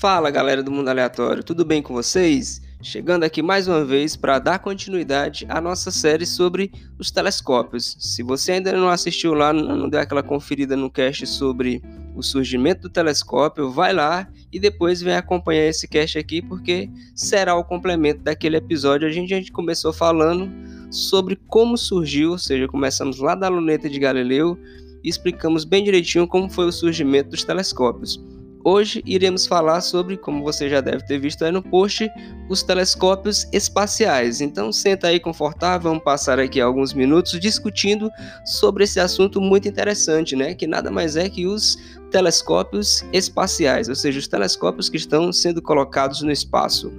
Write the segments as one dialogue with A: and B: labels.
A: Fala galera do Mundo Aleatório, tudo bem com vocês? Chegando aqui mais uma vez para dar continuidade à nossa série sobre os telescópios. Se você ainda não assistiu lá, não deu aquela conferida no cast sobre o surgimento do telescópio, vai lá e depois vem acompanhar esse cast aqui, porque será o complemento daquele episódio. A gente, a gente começou falando sobre como surgiu, ou seja, começamos lá da luneta de Galileu e explicamos bem direitinho como foi o surgimento dos telescópios. Hoje iremos falar sobre, como você já deve ter visto aí no post, os telescópios espaciais. Então senta aí confortável, vamos passar aqui alguns minutos discutindo sobre esse assunto muito interessante, né? Que nada mais é que os telescópios espaciais, ou seja, os telescópios que estão sendo colocados no espaço.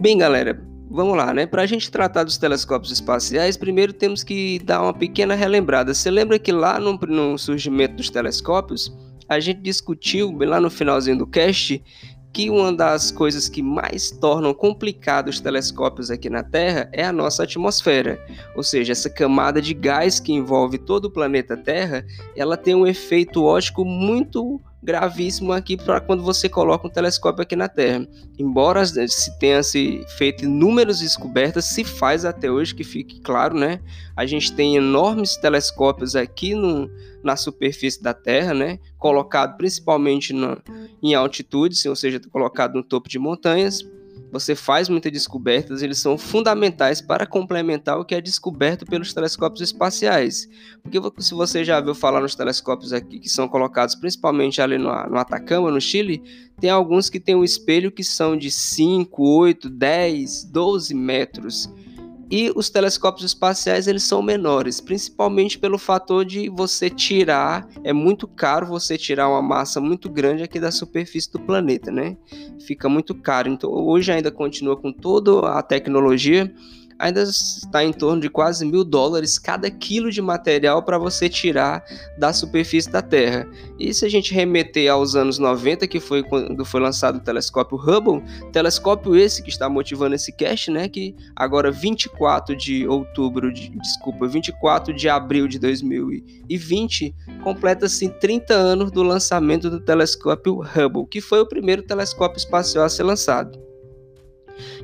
A: Bem, galera, vamos lá, né? Para a gente tratar dos telescópios espaciais, primeiro temos que dar uma pequena relembrada. Você lembra que lá no, no surgimento dos telescópios a gente discutiu lá no finalzinho do cast que uma das coisas que mais tornam complicados os telescópios aqui na Terra é a nossa atmosfera, ou seja, essa camada de gás que envolve todo o planeta Terra, ela tem um efeito óptico muito gravíssimo aqui para quando você coloca um telescópio aqui na Terra. Embora se tenha se feito inúmeras descobertas, se faz até hoje que fique claro, né? A gente tem enormes telescópios aqui no, na superfície da Terra, né? Colocado principalmente em altitudes, ou seja, colocado no topo de montanhas você faz muitas descobertas, eles são fundamentais para complementar o que é descoberto pelos telescópios espaciais. Porque se você já viu falar nos telescópios aqui que são colocados principalmente ali no, no Atacama, no Chile, tem alguns que têm um espelho que são de 5, 8, 10, 12 metros. E os telescópios espaciais eles são menores, principalmente pelo fator de você tirar, é muito caro você tirar uma massa muito grande aqui da superfície do planeta, né? Fica muito caro. Então hoje ainda continua com toda a tecnologia, ainda está em torno de quase mil dólares cada quilo de material para você tirar da superfície da Terra. E se a gente remeter aos anos 90, que foi quando foi lançado o telescópio Hubble, telescópio esse que está motivando esse cast, né, que agora 24 de outubro, de, desculpa, 24 de abril de 2020, completa-se 30 anos do lançamento do telescópio Hubble, que foi o primeiro telescópio espacial a ser lançado.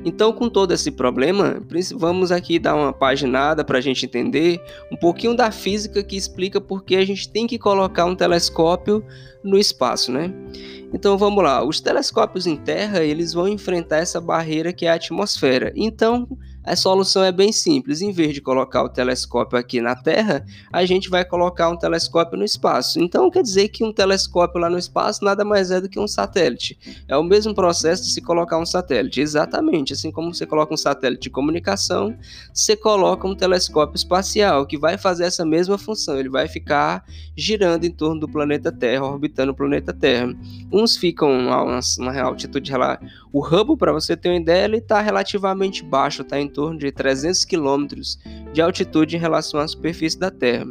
A: Então, com todo esse problema, vamos aqui dar uma paginada para a gente entender um pouquinho da física que explica por que a gente tem que colocar um telescópio no espaço, né? Então vamos lá, os telescópios em Terra eles vão enfrentar essa barreira que é a atmosfera. Então a solução é bem simples. Em vez de colocar o telescópio aqui na Terra, a gente vai colocar um telescópio no espaço. Então quer dizer que um telescópio lá no espaço nada mais é do que um satélite. É o mesmo processo de se colocar um satélite. Exatamente, assim como você coloca um satélite de comunicação, você coloca um telescópio espacial que vai fazer essa mesma função. Ele vai ficar girando em torno do planeta Terra, orbitando o planeta Terra. Uns ficam a uma, uma altitude lá. O Hubble, para você ter uma ideia, ele está relativamente baixo, está em torno de 300 quilômetros de altitude em relação à superfície da Terra.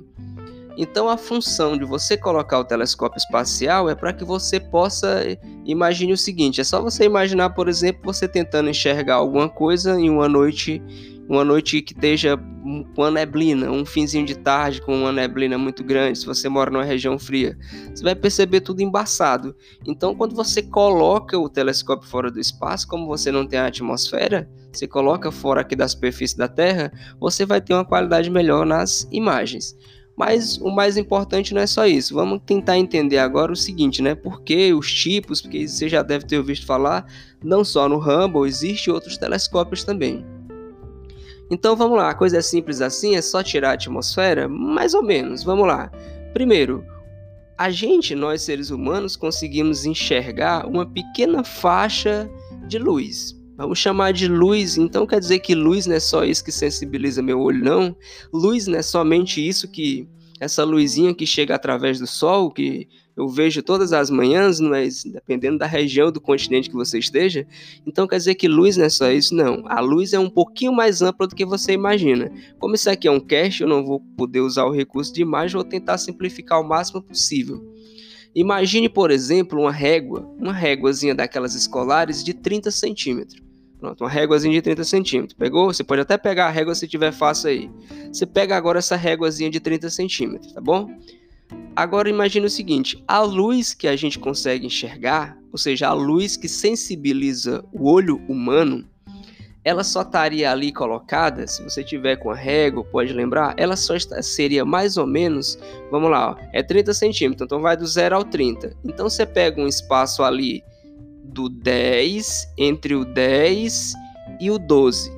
A: Então, a função de você colocar o telescópio espacial é para que você possa imagine o seguinte: é só você imaginar, por exemplo, você tentando enxergar alguma coisa em uma noite uma noite que esteja com uma neblina, um finzinho de tarde com uma neblina muito grande, se você mora numa região fria, você vai perceber tudo embaçado. Então, quando você coloca o telescópio fora do espaço, como você não tem a atmosfera, você coloca fora aqui da superfície da Terra, você vai ter uma qualidade melhor nas imagens. Mas o mais importante não é só isso. Vamos tentar entender agora o seguinte, né? Por que os tipos, porque você já deve ter ouvido falar, não só no Hubble, existem outros telescópios também. Então vamos lá, a coisa é simples assim, é só tirar a atmosfera? Mais ou menos, vamos lá. Primeiro, a gente, nós seres humanos, conseguimos enxergar uma pequena faixa de luz. Vamos chamar de luz, então quer dizer que luz não é só isso que sensibiliza meu olho, não? Luz não é somente isso que. Essa luzinha que chega através do sol, que eu vejo todas as manhãs, não é, dependendo da região do continente que você esteja. Então quer dizer que luz não é só isso? Não. A luz é um pouquinho mais ampla do que você imagina. Como isso aqui é um cache, eu não vou poder usar o recurso de imagem, vou tentar simplificar o máximo possível. Imagine, por exemplo, uma régua, uma réguazinha daquelas escolares de 30 centímetros. Pronto, uma réguazinha de 30 centímetros. Pegou? Você pode até pegar a régua se tiver fácil aí. Você pega agora essa réguazinha de 30 centímetros, tá bom? Agora imagine o seguinte: a luz que a gente consegue enxergar, ou seja, a luz que sensibiliza o olho humano, ela só estaria ali colocada, se você tiver com a régua, pode lembrar, ela só seria mais ou menos, vamos lá, ó, é 30 centímetros, então vai do 0 ao 30. Então você pega um espaço ali do 10, entre o 10 e o 12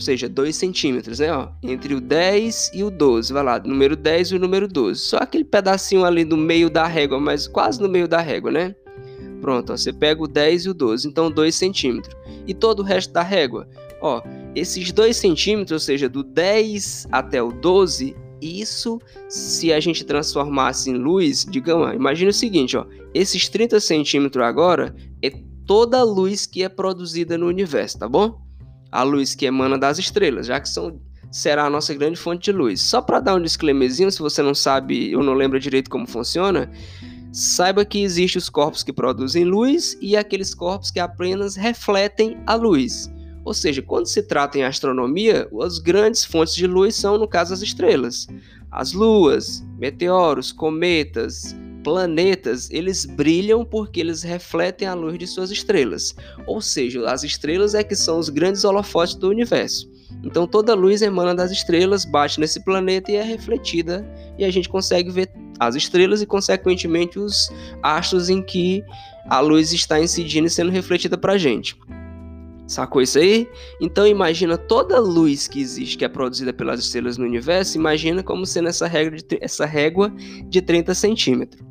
A: ou seja, 2 centímetros, né? Ó, entre o 10 e o 12, vai lá, número 10 e o número 12. Só aquele pedacinho ali no meio da régua, mas quase no meio da régua, né? Pronto, ó, você pega o 10 e o 12, então 2 centímetros. E todo o resto da régua, ó, esses 2 centímetros, ou seja, do 10 até o 12, isso se a gente transformasse em luz, digamos, imagine o seguinte, ó, esses 30 centímetros agora é toda a luz que é produzida no universo, tá bom? a luz que emana das estrelas, já que são será a nossa grande fonte de luz. Só para dar um disclaimerzinho, se você não sabe ou não lembra direito como funciona, saiba que existem os corpos que produzem luz e aqueles corpos que apenas refletem a luz. Ou seja, quando se trata em astronomia, as grandes fontes de luz são, no caso, as estrelas. As luas, meteoros, cometas, planetas, eles brilham porque eles refletem a luz de suas estrelas. Ou seja, as estrelas é que são os grandes holofotes do universo. Então toda luz emana das estrelas, bate nesse planeta e é refletida, e a gente consegue ver as estrelas e, consequentemente, os astros em que a luz está incidindo e sendo refletida para a gente. Sacou isso aí? Então imagina toda a luz que existe, que é produzida pelas estrelas no universo, imagina como sendo essa, de, essa régua de 30 centímetros.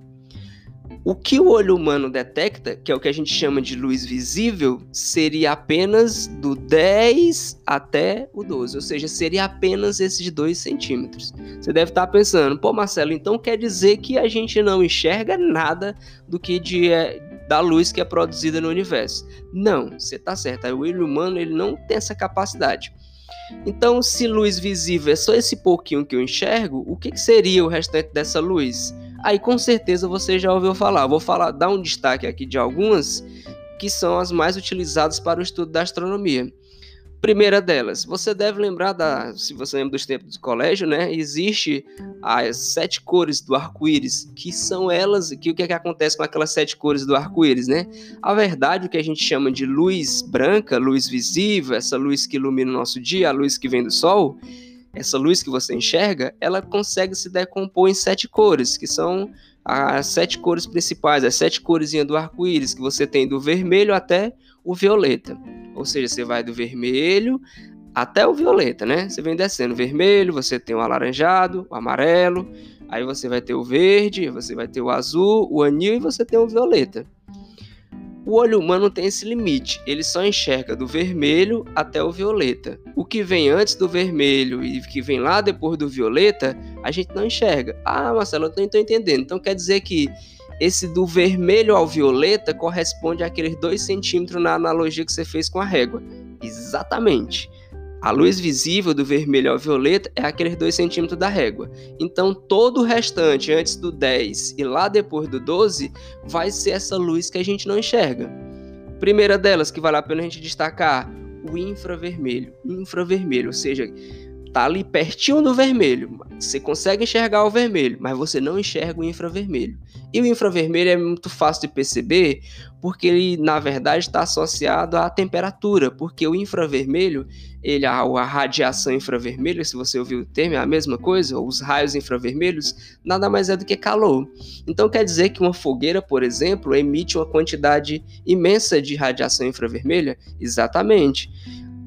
A: O que o olho humano detecta, que é o que a gente chama de luz visível, seria apenas do 10 até o 12, ou seja, seria apenas esses 2 centímetros. Você deve estar pensando, pô Marcelo, então quer dizer que a gente não enxerga nada do que de, é, da luz que é produzida no universo. Não, você está certo. O olho humano ele não tem essa capacidade. Então, se luz visível é só esse pouquinho que eu enxergo, o que, que seria o restante dessa luz? Aí com certeza você já ouviu falar. Vou falar, dar um destaque aqui de algumas que são as mais utilizadas para o estudo da astronomia. Primeira delas, você deve lembrar da, se você lembra dos tempos do colégio, né? Existe as sete cores do arco-íris, que são elas, que o que, é que acontece com aquelas sete cores do arco-íris, né? A verdade, o que a gente chama de luz branca, luz visível, essa luz que ilumina o nosso dia, a luz que vem do sol, essa luz que você enxerga, ela consegue se decompor em sete cores, que são as sete cores principais, as sete cores do arco-íris, que você tem do vermelho até o violeta. Ou seja, você vai do vermelho até o violeta, né? Você vem descendo vermelho, você tem o alaranjado, o amarelo, aí você vai ter o verde, você vai ter o azul, o anil e você tem o violeta. O olho humano tem esse limite, ele só enxerga do vermelho até o violeta. O que vem antes do vermelho e que vem lá depois do violeta, a gente não enxerga. Ah, Marcelo, eu não estou entendendo. Então quer dizer que esse do vermelho ao violeta corresponde àqueles 2 centímetros na analogia que você fez com a régua. Exatamente. A luz visível do vermelho ao violeta é aqueles 2 centímetros da régua. Então, todo o restante, antes do 10 e lá depois do 12, vai ser essa luz que a gente não enxerga. Primeira delas, que vale a pena a gente destacar, o infravermelho. Infravermelho, ou seja, tá ali pertinho do vermelho. Você consegue enxergar o vermelho, mas você não enxerga o infravermelho. E o infravermelho é muito fácil de perceber porque ele, na verdade, está associado à temperatura, porque o infravermelho, ele, a, a radiação infravermelha, se você ouviu o termo, é a mesma coisa, os raios infravermelhos, nada mais é do que calor. Então quer dizer que uma fogueira, por exemplo, emite uma quantidade imensa de radiação infravermelha? Exatamente.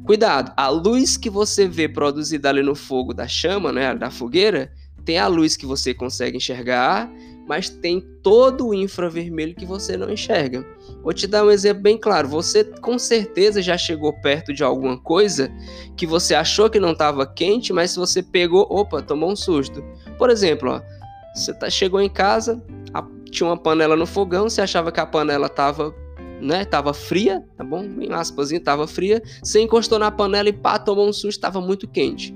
A: Cuidado, a luz que você vê produzida ali no fogo da chama, né, da fogueira, tem a luz que você consegue enxergar, mas tem todo o infravermelho que você não enxerga. Vou te dar um exemplo bem claro. Você com certeza já chegou perto de alguma coisa que você achou que não estava quente, mas se você pegou, opa, tomou um susto. Por exemplo, ó, você tá, chegou em casa, a, tinha uma panela no fogão, você achava que a panela estava né? Tava fria, tá bom? Em aspas, tava fria. Você encostou na panela e pá, tomou um susto, tava muito quente.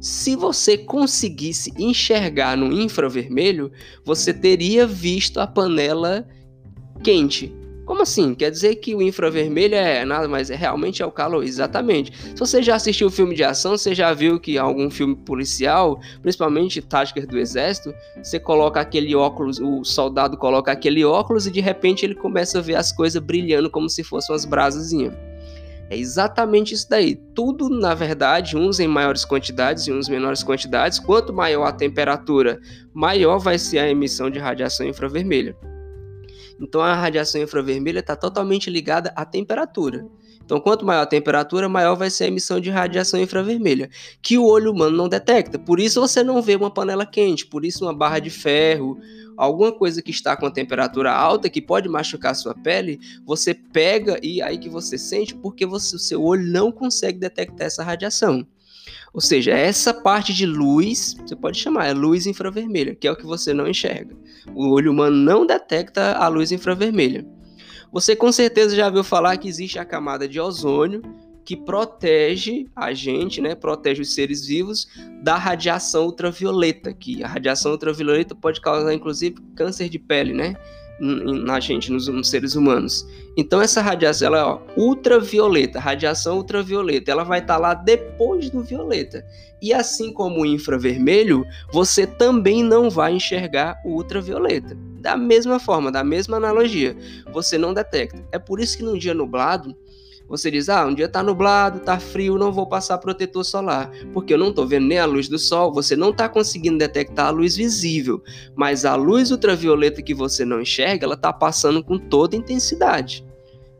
A: Se você conseguisse enxergar no infravermelho, você teria visto a panela quente. Como assim? Quer dizer que o infravermelho é nada mais, é realmente é o calor? Exatamente. Se você já assistiu filme de ação, você já viu que algum filme policial, principalmente táticas do exército, você coloca aquele óculos, o soldado coloca aquele óculos e de repente ele começa a ver as coisas brilhando como se fossem umas brasazinhas. É exatamente isso daí. Tudo, na verdade, uns em maiores quantidades e uns em menores quantidades. Quanto maior a temperatura, maior vai ser a emissão de radiação infravermelha. Então a radiação infravermelha está totalmente ligada à temperatura. Então, quanto maior a temperatura, maior vai ser a emissão de radiação infravermelha, que o olho humano não detecta. Por isso você não vê uma panela quente, por isso uma barra de ferro, alguma coisa que está com a temperatura alta que pode machucar sua pele, você pega e aí que você sente porque você, o seu olho não consegue detectar essa radiação. Ou seja, essa parte de luz, você pode chamar, é luz infravermelha, que é o que você não enxerga. O olho humano não detecta a luz infravermelha. Você com certeza já viu falar que existe a camada de ozônio que protege a gente, né, protege os seres vivos da radiação ultravioleta, que a radiação ultravioleta pode causar inclusive câncer de pele, né? Na gente, nos, nos, seres humanos. Então essa radiação ela é ó, ultravioleta, radiação ultravioleta, ela vai estar tá lá depois do violeta. E assim como o infravermelho, você também não vai enxergar o ultravioleta. Da mesma forma, da mesma analogia, você não detecta. É por isso que num dia nublado, você diz, ah, um dia tá nublado, tá frio, não vou passar protetor solar, porque eu não tô vendo nem a luz do sol, você não tá conseguindo detectar a luz visível, mas a luz ultravioleta que você não enxerga, ela tá passando com toda intensidade.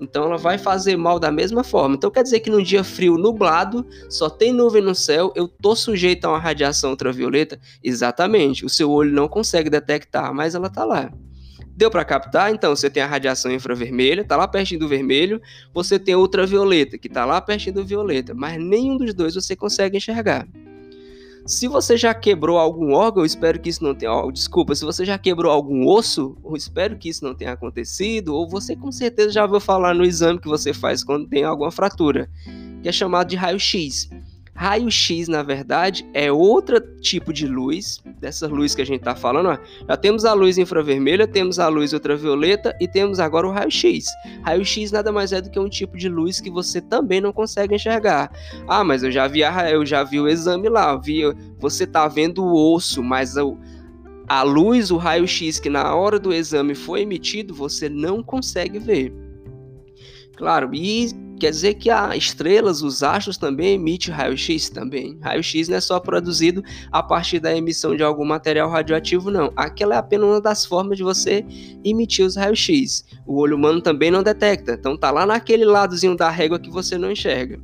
A: Então ela vai fazer mal da mesma forma. Então quer dizer que num dia frio, nublado, só tem nuvem no céu, eu tô sujeito a uma radiação ultravioleta? Exatamente. O seu olho não consegue detectar, mas ela tá lá. Deu para captar? Então, você tem a radiação infravermelha, tá lá pertinho do vermelho, você tem ultravioleta, que tá lá pertinho do violeta, mas nenhum dos dois você consegue enxergar. Se você já quebrou algum órgão, espero que isso não tenha. Oh, desculpa, se você já quebrou algum osso, espero que isso não tenha acontecido, ou você com certeza já ouviu falar no exame que você faz quando tem alguma fratura, que é chamado de raio-x. Raio-X, na verdade, é outro tipo de luz, dessa luz que a gente está falando. Ó. Já temos a luz infravermelha, temos a luz ultravioleta e temos agora o raio-X. Raio-X nada mais é do que um tipo de luz que você também não consegue enxergar. Ah, mas eu já vi, a, eu já vi o exame lá, vi, você está vendo o osso, mas a luz, o raio-x que na hora do exame foi emitido, você não consegue ver. Claro, e quer dizer que as estrelas, os astros também emitem raio-x também. Raio-x não é só produzido a partir da emissão de algum material radioativo, não. Aquela é apenas uma das formas de você emitir os raios-x. O olho humano também não detecta, então tá lá naquele ladozinho da régua que você não enxerga.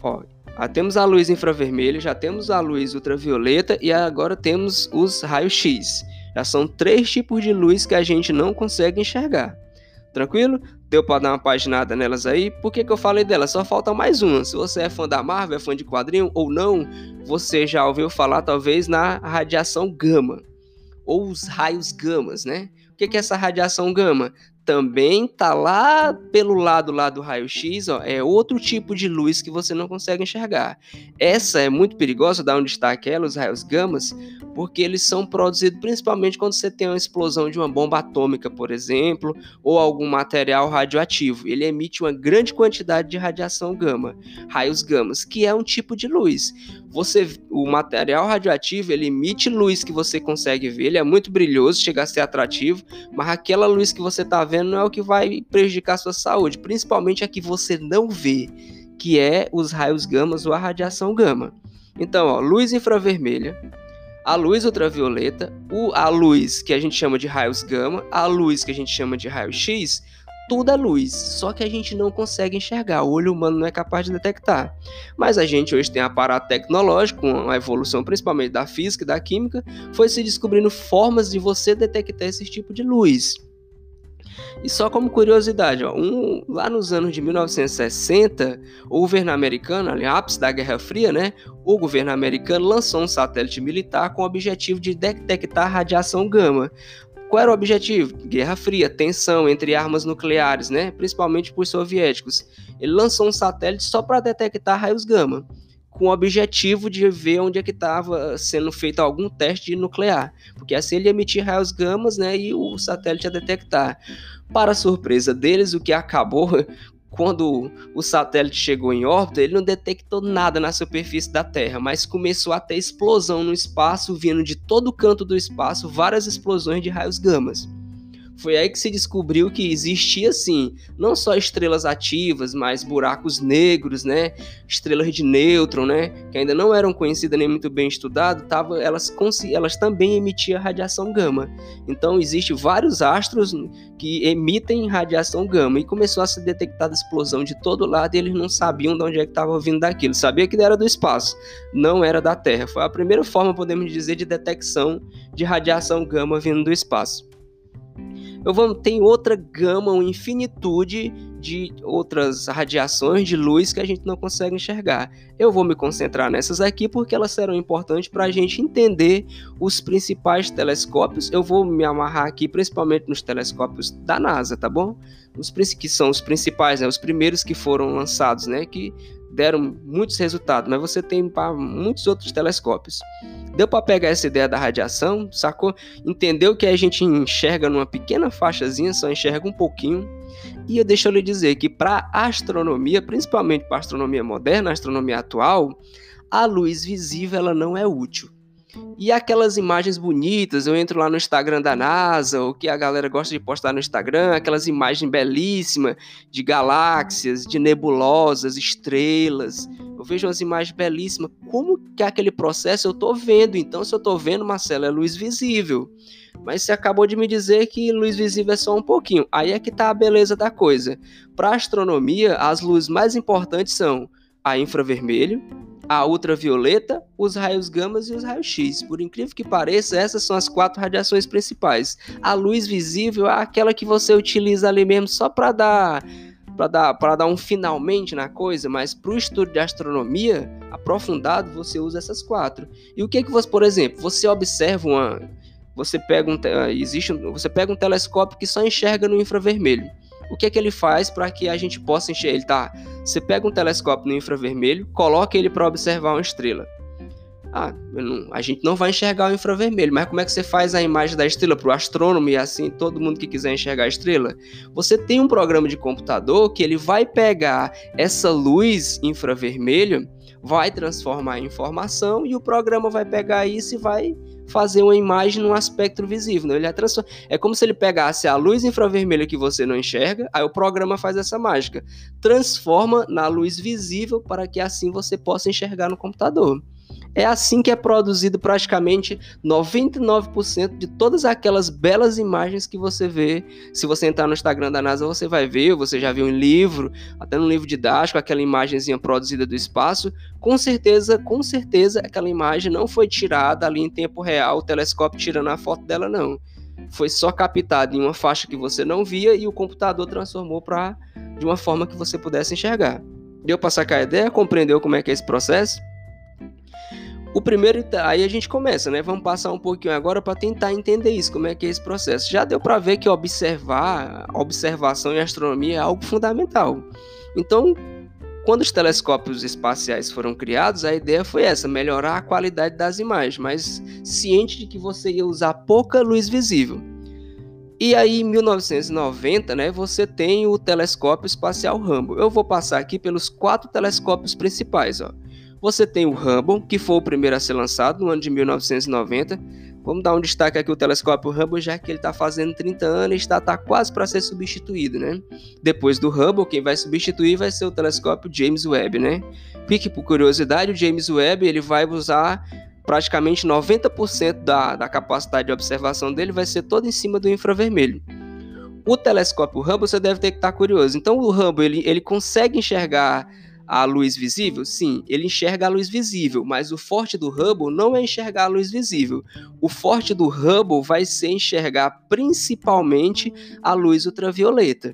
A: Ó, já temos a luz infravermelha, já temos a luz ultravioleta e agora temos os raios-x. Já são três tipos de luz que a gente não consegue enxergar. Tranquilo? Deu para dar uma paginada nelas aí? Por que, que eu falei delas? Só falta mais uma. Se você é fã da Marvel, é fã de quadrinho ou não, você já ouviu falar talvez na radiação gama ou os raios gamas, né? O que, que é essa radiação gama? Também tá lá pelo lado lá do raio-x, é outro tipo de luz que você não consegue enxergar. Essa é muito perigosa, dá um destaque ela, os raios gamas, porque eles são produzidos principalmente quando você tem uma explosão de uma bomba atômica, por exemplo, ou algum material radioativo. Ele emite uma grande quantidade de radiação gama, raios gamas, que é um tipo de luz. Você, o material radioativo, ele emite luz que você consegue ver, ele é muito brilhoso, chega a ser atrativo, mas aquela luz que você está vendo não é o que vai prejudicar a sua saúde, principalmente a que você não vê, que é os raios gamas ou a radiação gama. Então, ó, luz infravermelha, a luz ultravioleta, a luz que a gente chama de raios gama, a luz que a gente chama de raio X, tudo é luz, só que a gente não consegue enxergar, o olho humano não é capaz de detectar. Mas a gente hoje tem aparato tecnológico, com a evolução principalmente da física e da química, foi se descobrindo formas de você detectar esse tipo de luz. E só como curiosidade, ó, um, lá nos anos de 1960, o governo americano, ali, ápice da Guerra Fria, né, o governo americano lançou um satélite militar com o objetivo de detectar radiação gama. Qual era o objetivo? Guerra Fria, tensão entre armas nucleares, né? principalmente por soviéticos. Ele lançou um satélite só para detectar raios gama. Com o objetivo de ver onde é que estava sendo feito algum teste nuclear, porque assim ele emitia raios gamas, né, e o satélite ia detectar. Para surpresa deles, o que acabou quando o satélite chegou em órbita, ele não detectou nada na superfície da Terra, mas começou a ter explosão no espaço, vindo de todo canto do espaço várias explosões de raios gamas. Foi aí que se descobriu que existia sim, não só estrelas ativas, mas buracos negros, né? Estrelas de nêutron, né? Que ainda não eram conhecidas nem muito bem estudadas, tava, elas, elas também emitiam radiação gama. Então existem vários astros que emitem radiação gama e começou a ser detectada explosão de todo lado e eles não sabiam de onde é que estava vindo daquilo. Sabia que era do espaço, não era da Terra. Foi a primeira forma, podemos dizer, de detecção de radiação gama vindo do espaço eu vou, tem outra gama, uma infinitude de outras radiações de luz que a gente não consegue enxergar. Eu vou me concentrar nessas aqui porque elas serão importantes para a gente entender os principais telescópios. Eu vou me amarrar aqui principalmente nos telescópios da NASA, tá bom? Os que são os principais, né? os primeiros que foram lançados, né? Que deram muitos resultados, mas você tem para muitos outros telescópios. Deu para pegar essa ideia da radiação, sacou? Entendeu que a gente enxerga numa pequena faixazinha, só enxerga um pouquinho. E eu deixo lhe dizer que para astronomia, principalmente para astronomia moderna, astronomia atual, a luz visível ela não é útil. E aquelas imagens bonitas, eu entro lá no Instagram da NASA, o que a galera gosta de postar no Instagram, aquelas imagens belíssimas de galáxias, de nebulosas, estrelas. Eu vejo umas imagens belíssimas. Como que é aquele processo eu tô vendo? Então, se eu tô vendo, Marcelo, é luz visível. Mas você acabou de me dizer que luz visível é só um pouquinho. Aí é que tá a beleza da coisa. Para astronomia, as luzes mais importantes são a infravermelho, a ultravioleta, os raios gamas e os raios X. Por incrível que pareça, essas são as quatro radiações principais. A luz visível é aquela que você utiliza ali mesmo só para dar para dar, para dar um finalmente na coisa, mas para o estudo de astronomia aprofundado, você usa essas quatro. E o que que você, por exemplo, você observa uma você pega um existe você pega um telescópio que só enxerga no infravermelho o que é que ele faz para que a gente possa enxergar? Ele tá, você pega um telescópio no infravermelho, coloca ele para observar uma estrela. Ah, não, a gente não vai enxergar o infravermelho, mas como é que você faz a imagem da estrela para o astrônomo e assim todo mundo que quiser enxergar a estrela? Você tem um programa de computador que ele vai pegar essa luz infravermelho, vai transformar em informação e o programa vai pegar isso e vai fazer uma imagem num aspecto visível. Né? Ele é, é como se ele pegasse a luz infravermelha que você não enxerga, aí o programa faz essa mágica. Transforma na luz visível para que assim você possa enxergar no computador. É assim que é produzido praticamente 99% de todas aquelas belas imagens que você vê. Se você entrar no Instagram da NASA, você vai ver, você já viu em livro, até no livro didático, aquela imagenzinha produzida do espaço. Com certeza, com certeza, aquela imagem não foi tirada ali em tempo real, o telescópio tirando a foto dela, não. Foi só captada em uma faixa que você não via e o computador transformou para de uma forma que você pudesse enxergar. Deu para sacar a ideia? Compreendeu como é que é esse processo? O primeiro, aí a gente começa, né? Vamos passar um pouquinho agora para tentar entender isso, como é que é esse processo. Já deu para ver que observar, observação em astronomia é algo fundamental. Então, quando os telescópios espaciais foram criados, a ideia foi essa: melhorar a qualidade das imagens, mas ciente de que você ia usar pouca luz visível. E aí, em 1990, né, você tem o telescópio espacial Hubble. Eu vou passar aqui pelos quatro telescópios principais, ó. Você tem o Hubble, que foi o primeiro a ser lançado no ano de 1990. Vamos dar um destaque aqui o telescópio Hubble, já que ele está fazendo 30 anos e está tá quase para ser substituído, né? Depois do Hubble, quem vai substituir vai ser o telescópio James Webb, né? Pique por curiosidade, o James Webb ele vai usar praticamente 90% da, da capacidade de observação dele vai ser todo em cima do infravermelho. O telescópio Hubble, você deve ter que estar tá curioso. Então, o Hubble ele, ele consegue enxergar a luz visível? Sim, ele enxerga a luz visível, mas o forte do Hubble não é enxergar a luz visível. O forte do Hubble vai ser enxergar principalmente a luz ultravioleta.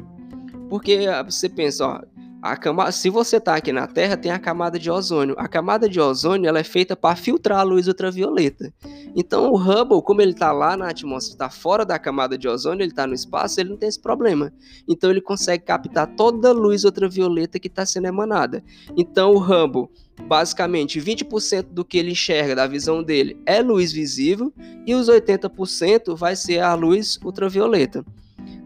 A: Porque ah, você pensa, ó, a se você está aqui na Terra, tem a camada de ozônio. A camada de ozônio ela é feita para filtrar a luz ultravioleta. Então o Hubble, como ele está lá na atmosfera, está fora da camada de ozônio, ele está no espaço, ele não tem esse problema. Então ele consegue captar toda a luz ultravioleta que está sendo emanada. Então o Hubble, basicamente 20% do que ele enxerga da visão dele é luz visível e os 80% vai ser a luz ultravioleta.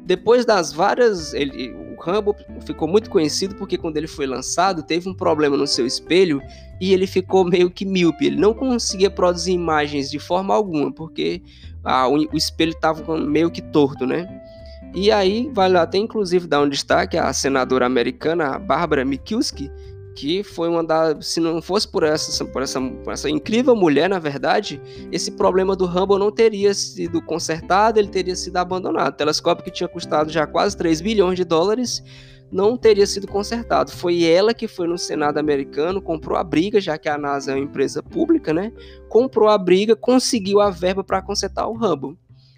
A: Depois das várias. Ele, o Rambo ficou muito conhecido porque quando ele foi lançado, teve um problema no seu espelho e ele ficou meio que míope. Ele não conseguia produzir imagens de forma alguma, porque o, o espelho estava meio que torto, né? E aí, vale até inclusive dar um destaque à senadora americana Barbara Mikulski, que foi uma das. Se não fosse por essa, por, essa, por essa incrível mulher, na verdade, esse problema do Hubble não teria sido consertado, ele teria sido abandonado. O telescópio que tinha custado já quase 3 bilhões de dólares não teria sido consertado. Foi ela que foi no Senado americano, comprou a briga, já que a NASA é uma empresa pública, né? Comprou a briga, conseguiu a verba para consertar o Hubble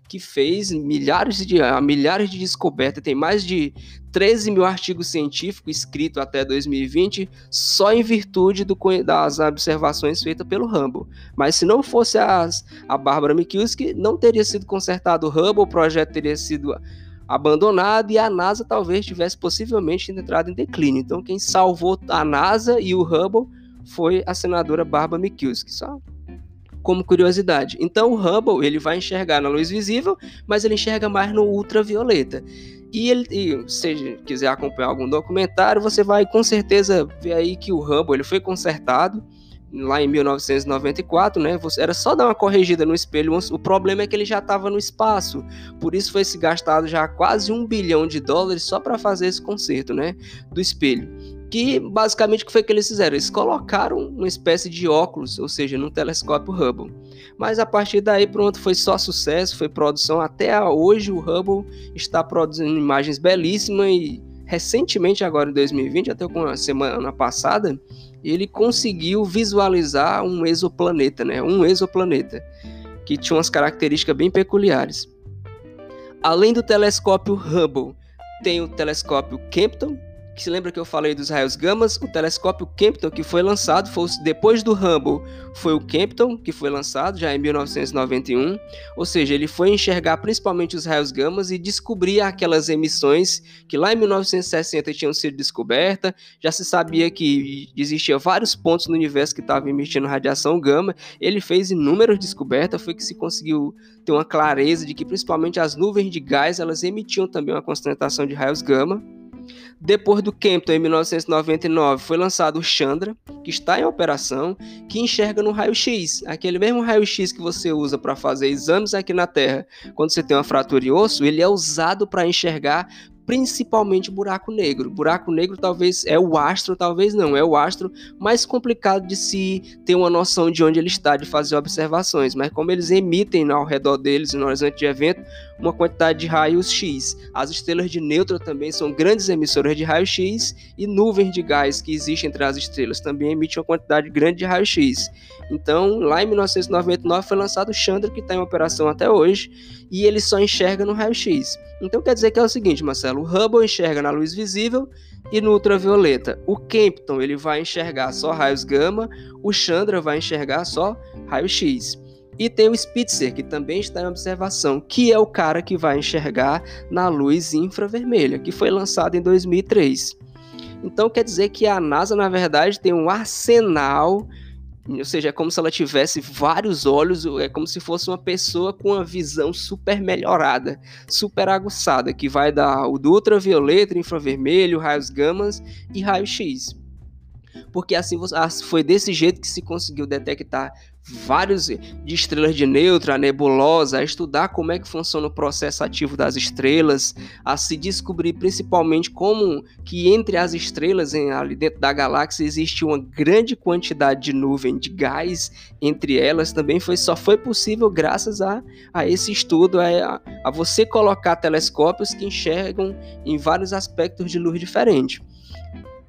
A: que fez milhares de, milhares de descobertas, tem mais de 13 mil artigos científicos escritos até 2020, só em virtude do, das observações feitas pelo Hubble. Mas se não fosse as, a Barbara Mikulski, não teria sido consertado o Hubble, o projeto teria sido abandonado e a NASA talvez tivesse possivelmente entrado em declínio. Então quem salvou a NASA e o Hubble foi a senadora Barbara Mikulski. Só como curiosidade. Então o Hubble ele vai enxergar na luz visível, mas ele enxerga mais no ultravioleta. E, ele, e se quiser acompanhar algum documentário, você vai com certeza ver aí que o Hubble ele foi consertado lá em 1994, né? Era só dar uma corrigida no espelho. O problema é que ele já estava no espaço, por isso foi se gastado já quase um bilhão de dólares só para fazer esse conserto, né? Do espelho que basicamente o que foi que eles fizeram? Eles colocaram uma espécie de óculos, ou seja, no telescópio Hubble. Mas a partir daí, pronto, foi só sucesso, foi produção. Até hoje o Hubble está produzindo imagens belíssimas e recentemente, agora em 2020, até com a semana passada, ele conseguiu visualizar um exoplaneta, né? Um exoplaneta que tinha umas características bem peculiares. Além do telescópio Hubble, tem o telescópio Kempton, que se lembra que eu falei dos raios gamas, o telescópio Kempton que foi lançado, foi, depois do Hubble, foi o Kempton que foi lançado já em 1991, ou seja, ele foi enxergar principalmente os raios gamas e descobrir aquelas emissões que lá em 1960 tinham sido descobertas, já se sabia que existia vários pontos no universo que estavam emitindo radiação gama, ele fez inúmeras descobertas, foi que se conseguiu ter uma clareza de que principalmente as nuvens de gás, elas emitiam também uma concentração de raios gama, depois do Kempton, em 1999, foi lançado o Chandra, que está em operação, que enxerga no raio-x, aquele mesmo raio-x que você usa para fazer exames aqui na Terra. Quando você tem uma fratura de osso, ele é usado para enxergar principalmente buraco negro. Buraco negro talvez é o astro, talvez não, é o astro mais complicado de se ter uma noção de onde ele está, de fazer observações, mas como eles emitem ao redor deles, no horizonte de evento, uma quantidade de raios X. As estrelas de nêutron também são grandes emissoras de raios X e nuvens de gás que existem entre as estrelas também emitem uma quantidade grande de raios X. Então, lá em 1999 foi lançado o Chandra, que está em operação até hoje, e ele só enxerga no raio-x. Então quer dizer que é o seguinte, Marcelo, o Hubble enxerga na luz visível e no ultravioleta. O Kempton ele vai enxergar só raios gama, o Chandra vai enxergar só raio-x. E tem o Spitzer, que também está em observação, que é o cara que vai enxergar na luz infravermelha, que foi lançado em 2003. Então quer dizer que a NASA, na verdade, tem um arsenal ou seja, é como se ela tivesse vários olhos, é como se fosse uma pessoa com uma visão super melhorada, super aguçada, que vai dar o do ultravioleta, infravermelho, raios gamas e raio-x porque assim foi desse jeito que se conseguiu detectar vários de estrelas de nêutron, a nebulosa, a estudar como é que funciona o processo ativo das estrelas, a se descobrir principalmente como que entre as estrelas em, ali dentro da galáxia existe uma grande quantidade de nuvem de gás entre elas também foi só foi possível graças a, a esse estudo a, a você colocar telescópios que enxergam em vários aspectos de luz diferentes.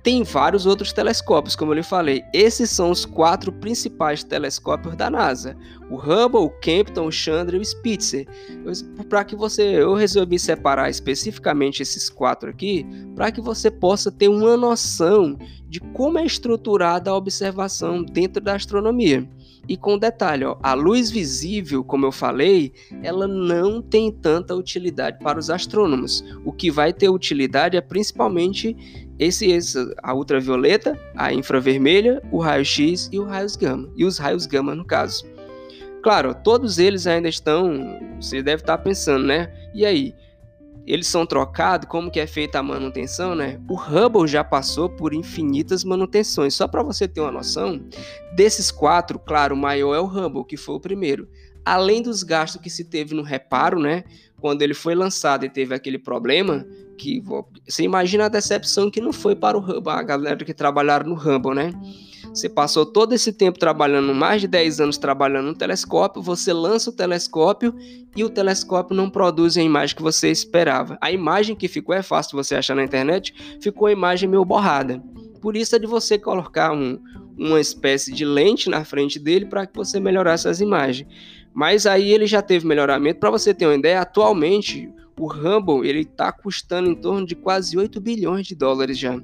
A: Tem vários outros telescópios, como eu lhe falei. Esses são os quatro principais telescópios da NASA: o Hubble, o Kempton, o Chandra e o Spitzer. Para que você, eu resolvi separar especificamente esses quatro aqui, para que você possa ter uma noção de como é estruturada a observação dentro da astronomia. E com detalhe, ó, a luz visível, como eu falei, ela não tem tanta utilidade para os astrônomos. O que vai ter utilidade é principalmente esse, esse a ultravioleta, a infravermelha, o raio-x e os raios gama. E os raios gama no caso. Claro, todos eles ainda estão, você deve estar pensando, né? E aí, eles são trocados, como que é feita a manutenção, né? O Hubble já passou por infinitas manutenções. Só para você ter uma noção, desses quatro, claro, o maior é o Hubble, que foi o primeiro. Além dos gastos que se teve no reparo, né? Quando ele foi lançado e teve aquele problema, que você imagina a decepção que não foi para o Hubble, a galera que trabalharam no Hubble, né? Você passou todo esse tempo trabalhando, mais de 10 anos trabalhando no telescópio, você lança o telescópio e o telescópio não produz a imagem que você esperava. A imagem que ficou, é fácil você achar na internet, ficou a imagem meio borrada. Por isso é de você colocar um, uma espécie de lente na frente dele para que você melhorasse as imagens. Mas aí ele já teve melhoramento. Para você ter uma ideia, atualmente o Hubble ele está custando em torno de quase 8 bilhões de dólares já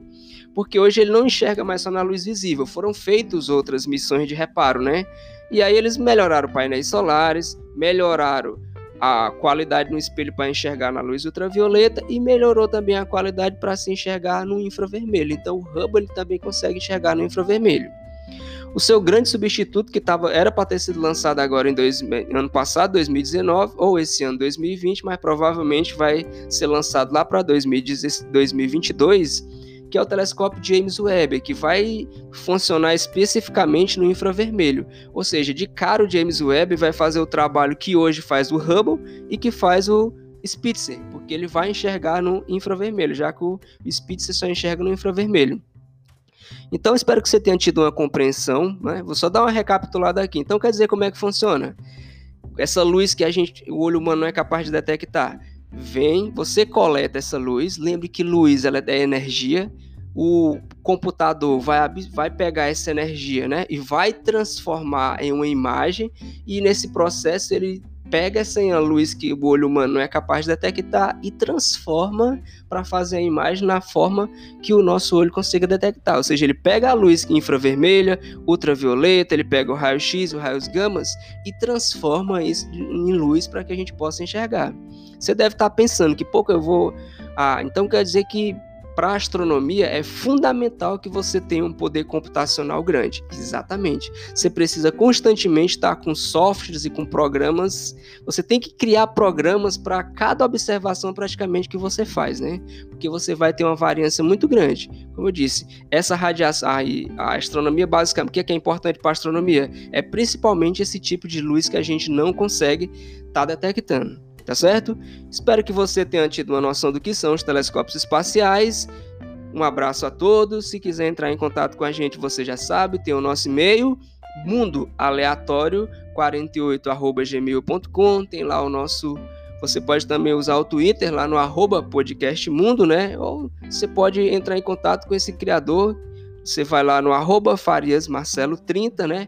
A: porque hoje ele não enxerga mais só na luz visível. Foram feitas outras missões de reparo, né? E aí eles melhoraram painéis solares, melhoraram a qualidade no espelho para enxergar na luz ultravioleta e melhorou também a qualidade para se enxergar no infravermelho. Então o Hubble também consegue enxergar no infravermelho. O seu grande substituto, que tava, era para ter sido lançado agora em dois, ano passado, 2019, ou esse ano 2020, mas provavelmente vai ser lançado lá para 2022, que é o telescópio James Webb, que vai funcionar especificamente no infravermelho. Ou seja, de cara o James Webb vai fazer o trabalho que hoje faz o Hubble e que faz o Spitzer, porque ele vai enxergar no infravermelho, já que o Spitzer só enxerga no infravermelho. Então, espero que você tenha tido uma compreensão. Né? Vou só dar uma recapitulada aqui. Então, quer dizer como é que funciona? Essa luz que a gente, o olho humano não é capaz de detectar vem, você coleta essa luz. Lembre que luz ela é energia. O computador vai, vai pegar essa energia né, e vai transformar em uma imagem, e nesse processo ele pega essa luz que o olho humano não é capaz de detectar e transforma para fazer a imagem na forma que o nosso olho consiga detectar. Ou seja, ele pega a luz infravermelha, ultravioleta, ele pega o raio-x, os raios gamas e transforma isso em luz para que a gente possa enxergar. Você deve estar pensando que pouco eu vou. Ah, então quer dizer que para a astronomia é fundamental que você tenha um poder computacional grande. Exatamente. Você precisa constantemente estar com softwares e com programas. Você tem que criar programas para cada observação praticamente que você faz, né? Porque você vai ter uma variância muito grande. Como eu disse, essa radiação, a astronomia basicamente, o que é, que é importante para a astronomia? É principalmente esse tipo de luz que a gente não consegue estar tá detectando tá certo? Espero que você tenha tido uma noção do que são os telescópios espaciais. Um abraço a todos. Se quiser entrar em contato com a gente, você já sabe, tem o nosso e-mail mundoaleatório48@gmail.com, tem lá o nosso você pode também usar o Twitter lá no arroba podcastmundo, né? Ou você pode entrar em contato com esse criador. Você vai lá no arroba fariasmarcelo30, né?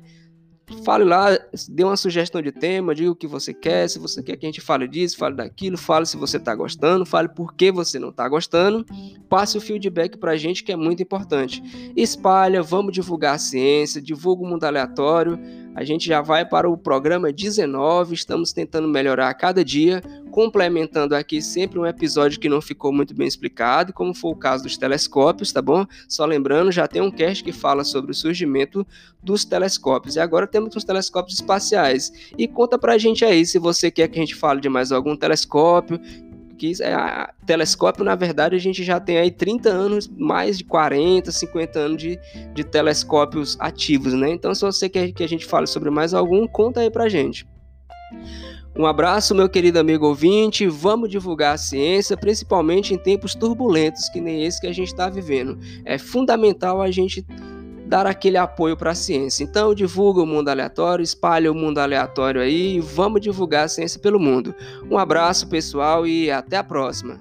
A: Fale lá, dê uma sugestão de tema, diga o que você quer, se você quer que a gente fale disso, fale daquilo, fale se você está gostando, fale por que você não está gostando, passe o feedback para a gente que é muito importante. Espalha, vamos divulgar a ciência, divulga o mundo aleatório, a gente já vai para o programa 19, estamos tentando melhorar a cada dia, complementando aqui sempre um episódio que não ficou muito bem explicado, como foi o caso dos telescópios, tá bom? Só lembrando, já tem um cast que fala sobre o surgimento dos telescópios. E agora temos os telescópios espaciais. E conta pra gente aí se você quer que a gente fale de mais algum telescópio, que é, telescópio, na verdade, a gente já tem aí 30 anos, mais de 40, 50 anos de, de telescópios ativos, né? Então, se você quer que a gente fale sobre mais algum, conta aí pra gente. Um abraço, meu querido amigo ouvinte. Vamos divulgar a ciência, principalmente em tempos turbulentos que nem esse que a gente está vivendo. É fundamental a gente dar aquele apoio para a ciência. Então, divulga o mundo aleatório, espalha o mundo aleatório aí e vamos divulgar a ciência pelo mundo. Um abraço, pessoal, e até a próxima.